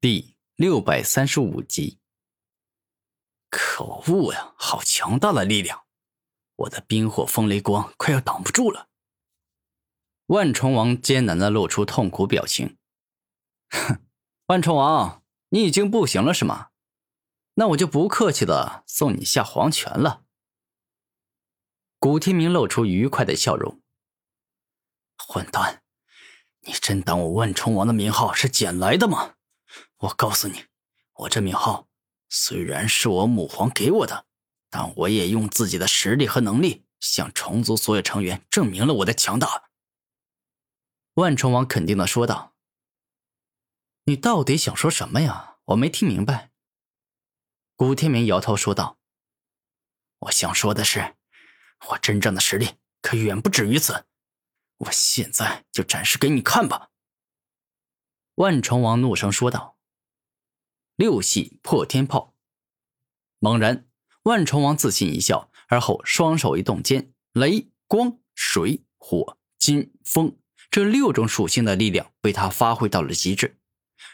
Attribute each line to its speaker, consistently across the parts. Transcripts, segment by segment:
Speaker 1: 第六百三十五集。可恶呀！好强大的力量！我的冰火风雷光快要挡不住了。万重王艰难的露出痛苦表情。哼，万重王，你已经不行了是吗？那我就不客气的送你下黄泉了。古天明露出愉快的笑容。混蛋，你真当我万重王的名号是捡来的吗？我告诉你，我这名号虽然是我母皇给我的，但我也用自己的实力和能力向虫族所有成员证明了我的强大。万虫王肯定的说道：“你到底想说什么呀？我没听明白。”古天明摇头说道：“我想说的是，我真正的实力可远不止于此。我现在就展示给你看吧。”万虫王怒声说道。六系破天炮！猛然，万重王自信一笑，而后双手一动间，雷、光、水、火、金、风这六种属性的力量被他发挥到了极致。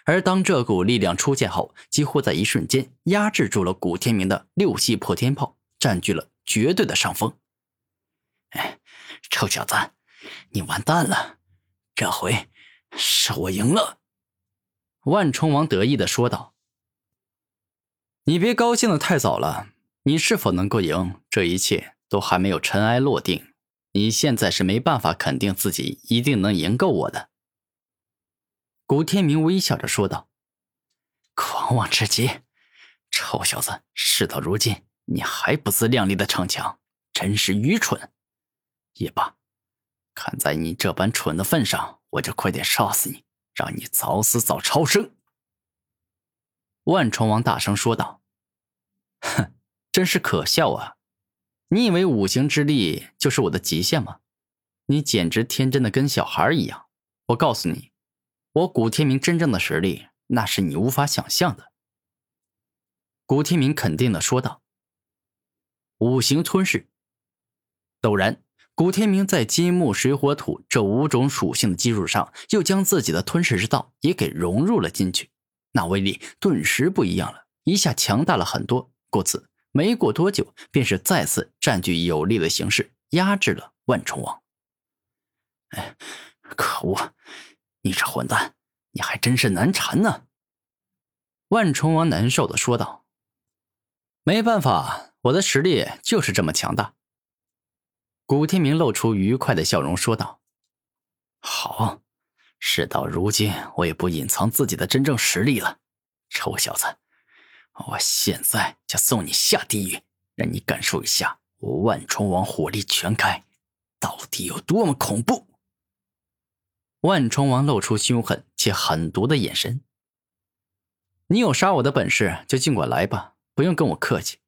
Speaker 1: 而当这股力量出现后，几乎在一瞬间压制住了古天明的六系破天炮，占据了绝对的上风。哎，臭小子，你完蛋了！这回是我赢了。万重王得意的说道。你别高兴的太早了，你是否能够赢，这一切都还没有尘埃落定。你现在是没办法肯定自己一定能赢够我的。”古天明微笑着说道。“狂妄至极，臭小子！事到如今，你还不自量力的逞强，真是愚蠢。也罢，看在你这般蠢的份上，我就快点杀死你，让你早死早超生。”万重王大声说道：“哼，真是可笑啊！你以为五行之力就是我的极限吗？你简直天真的跟小孩一样。我告诉你，我古天明真正的实力，那是你无法想象的。”古天明肯定的说道：“五行吞噬。”陡然，古天明在金木水火土这五种属性的基础上，又将自己的吞噬之道也给融入了进去。那威力顿时不一样了，一下强大了很多。故此，没过多久，便是再次占据有利的形势，压制了万重王。哎，可恶！你这混蛋，你还真是难缠呢！万重王难受的说道：“没办法，我的实力就是这么强大。”古天明露出愉快的笑容说道：“好。”事到如今，我也不隐藏自己的真正实力了，臭小子！我现在就送你下地狱，让你感受一下我万重王火力全开到底有多么恐怖！万重王露出凶狠且狠毒的眼神。你有杀我的本事，就尽管来吧，不用跟我客气。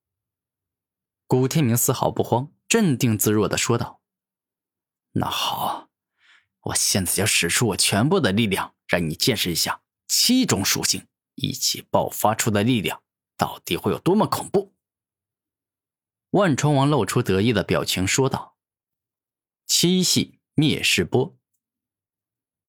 Speaker 1: 古天明丝毫不慌，镇定自若的说道：“那好。”我现在就使出我全部的力量，让你见识一下七种属性一起爆发出的力量到底会有多么恐怖。万重王露出得意的表情说道：“七系灭世波。”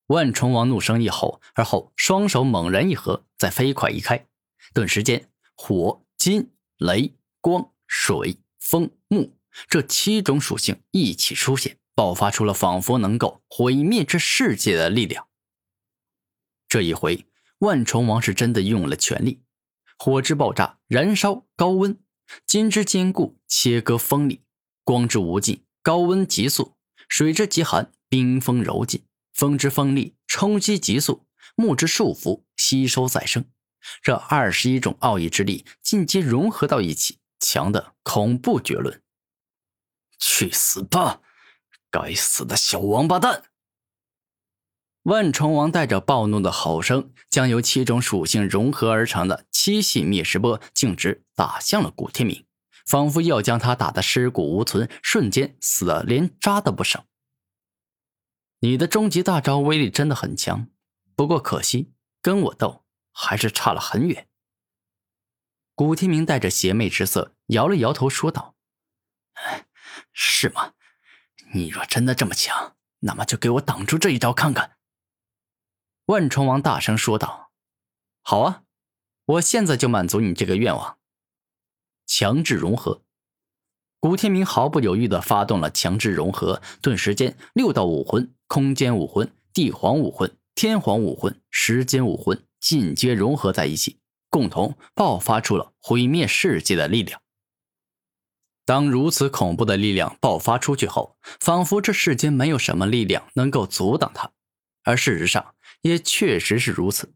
Speaker 1: 万重王怒声一吼，而后双手猛然一合，再飞快一开，顿时间，火、金、雷、光、水、风、木这七种属性一起出现。爆发出了仿佛能够毁灭这世界的力量。这一回，万重王是真的用了全力。火之爆炸，燃烧高温；金之坚固，切割锋利；光之无尽，高温急速；水之极寒，冰封柔劲；风之锋利，冲击急速；木之束缚，吸收再生。这二十一种奥义之力尽皆融合到一起，强的恐怖绝伦。去死吧！该死的小王八蛋！万重王带着暴怒的吼声，将由七种属性融合而成的七系灭世波径直打向了古天明，仿佛要将他打得尸骨无存，瞬间死的连渣都不剩。你的终极大招威力真的很强，不过可惜跟我斗还是差了很远。古天明带着邪魅之色摇了摇头，说道：“是吗？”你若真的这么强，那么就给我挡住这一招看看。”万重王大声说道。“好啊，我现在就满足你这个愿望。强制融合，古天明毫不犹豫地发动了强制融合，顿时间，六道武魂、空间武魂、地皇武魂、天皇武魂、时间武魂尽皆融合在一起，共同爆发出了毁灭世界的力量。当如此恐怖的力量爆发出去后，仿佛这世间没有什么力量能够阻挡它，而事实上也确实是如此。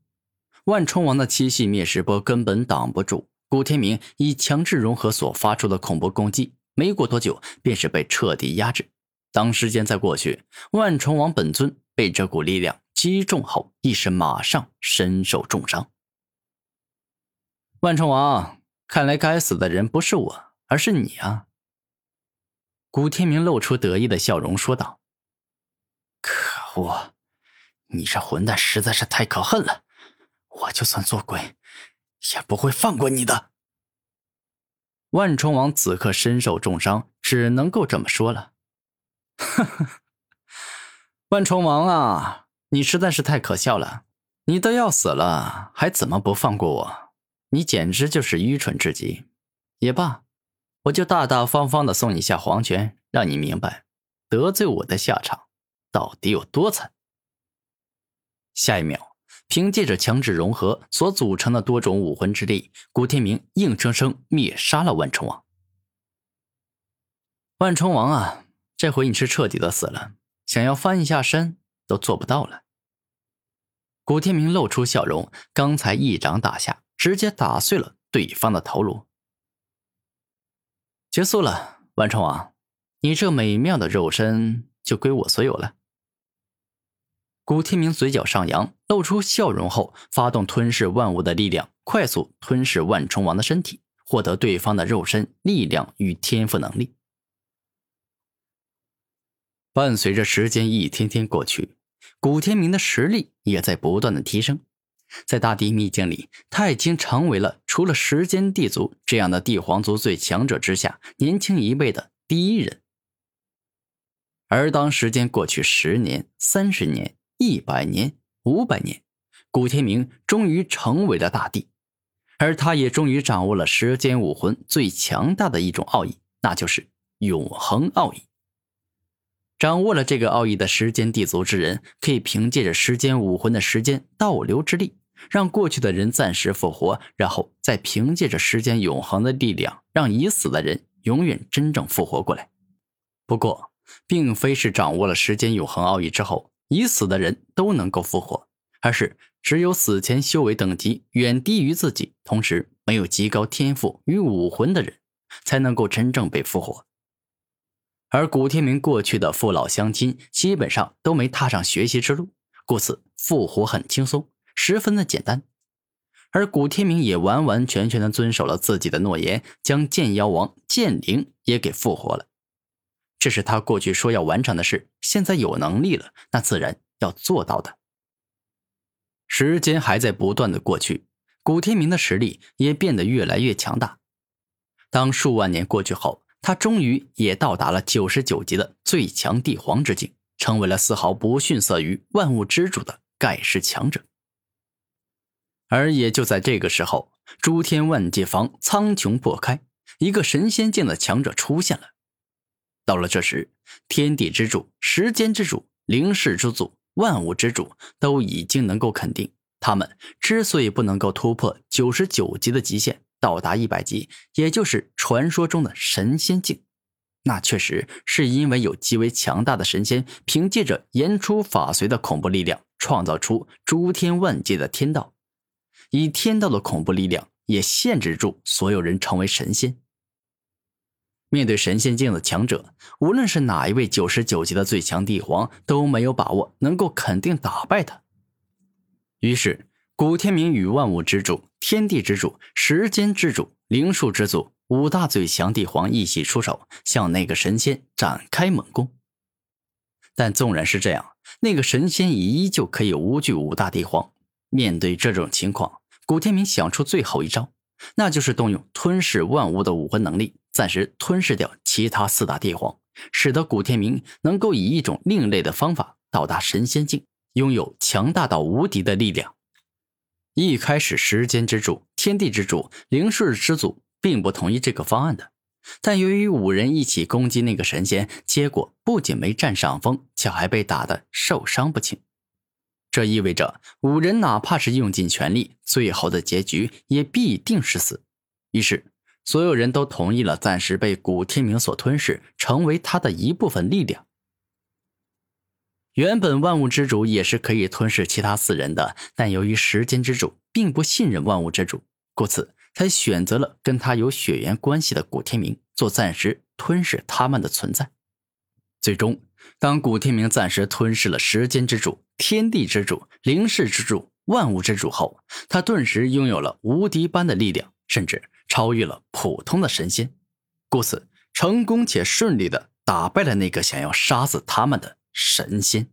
Speaker 1: 万冲王的七系灭世波根本挡不住古天明以强制融合所发出的恐怖攻击，没过多久便是被彻底压制。当时间再过去，万冲王本尊被这股力量击中后，亦是马上身受重伤。万冲王，看来该死的人不是我。而是你啊！古天明露出得意的笑容，说道：“可恶，你这混蛋实在是太可恨了！我就算做鬼，也不会放过你的。”万冲王此刻身受重伤，只能够这么说了：“，万冲王啊，你实在是太可笑了！你都要死了，还怎么不放过我？你简直就是愚蠢至极！也罢。”我就大大方方的送你下黄泉，让你明白得罪我的下场到底有多惨。下一秒，凭借着强制融合所组成的多种武魂之力，古天明硬生生灭杀了万重王。万重王啊，这回你是彻底的死了，想要翻一下身都做不到了。古天明露出笑容，刚才一掌打下，直接打碎了对方的头颅。结束了，万冲王，你这美妙的肉身就归我所有了。古天明嘴角上扬，露出笑容后，发动吞噬万物的力量，快速吞噬万冲王的身体，获得对方的肉身、力量与天赋能力。伴随着时间一天天过去，古天明的实力也在不断的提升。在大地秘境里，他已经成为了除了时间地族这样的帝皇族最强者之下年轻一辈的第一人。而当时间过去十年、三十年、一百年、五百年，古天明终于成为了大帝，而他也终于掌握了时间武魂最强大的一种奥义，那就是永恒奥义。掌握了这个奥义的时间地族之人，可以凭借着时间武魂的时间倒流之力。让过去的人暂时复活，然后再凭借着时间永恒的力量，让已死的人永远真正复活过来。不过，并非是掌握了时间永恒奥义之后，已死的人都能够复活，而是只有死前修为等级远低于自己，同时没有极高天赋与武魂的人，才能够真正被复活。而古天明过去的父老乡亲基本上都没踏上学习之路，故此复活很轻松。十分的简单，而古天明也完完全全的遵守了自己的诺言，将剑妖王剑灵也给复活了。这是他过去说要完成的事，现在有能力了，那自然要做到的。时间还在不断的过去，古天明的实力也变得越来越强大。当数万年过去后，他终于也到达了九十九级的最强帝皇之境，成为了丝毫不逊色于万物之主的盖世强者。而也就在这个时候，诸天万界房苍穹破开，一个神仙境的强者出现了。到了这时，天地之主、时间之主、灵世之祖、万物之主都已经能够肯定，他们之所以不能够突破九十九级的极限，到达一百级，也就是传说中的神仙境，那确实是因为有极为强大的神仙，凭借着言出法随的恐怖力量，创造出诸天万界的天道。以天道的恐怖力量，也限制住所有人成为神仙。面对神仙境的强者，无论是哪一位九十九级的最强帝皇，都没有把握能够肯定打败他。于是，古天明与万物之主、天地之主、时间之主、灵术之祖五大最强帝皇一起出手，向那个神仙展开猛攻。但纵然是这样，那个神仙也依旧可以无惧五大帝皇。面对这种情况，古天明想出最后一招，那就是动用吞噬万物的武魂能力，暂时吞噬掉其他四大帝皇，使得古天明能够以一种另类的方法到达神仙境，拥有强大到无敌的力量。一开始，时间之主、天地之主、灵视之祖并不同意这个方案的。但由于五人一起攻击那个神仙，结果不仅没占上风，且还被打得受伤不轻。这意味着五人哪怕是用尽全力，最后的结局也必定是死。于是，所有人都同意了暂时被古天明所吞噬，成为他的一部分力量。原本万物之主也是可以吞噬其他四人的，但由于时间之主并不信任万物之主，故此才选择了跟他有血缘关系的古天明做暂时吞噬他们的存在。最终，当古天明暂时吞噬了时间之主、天地之主、灵世之主、万物之主后，他顿时拥有了无敌般的力量，甚至超越了普通的神仙，故此成功且顺利的打败了那个想要杀死他们的。神仙。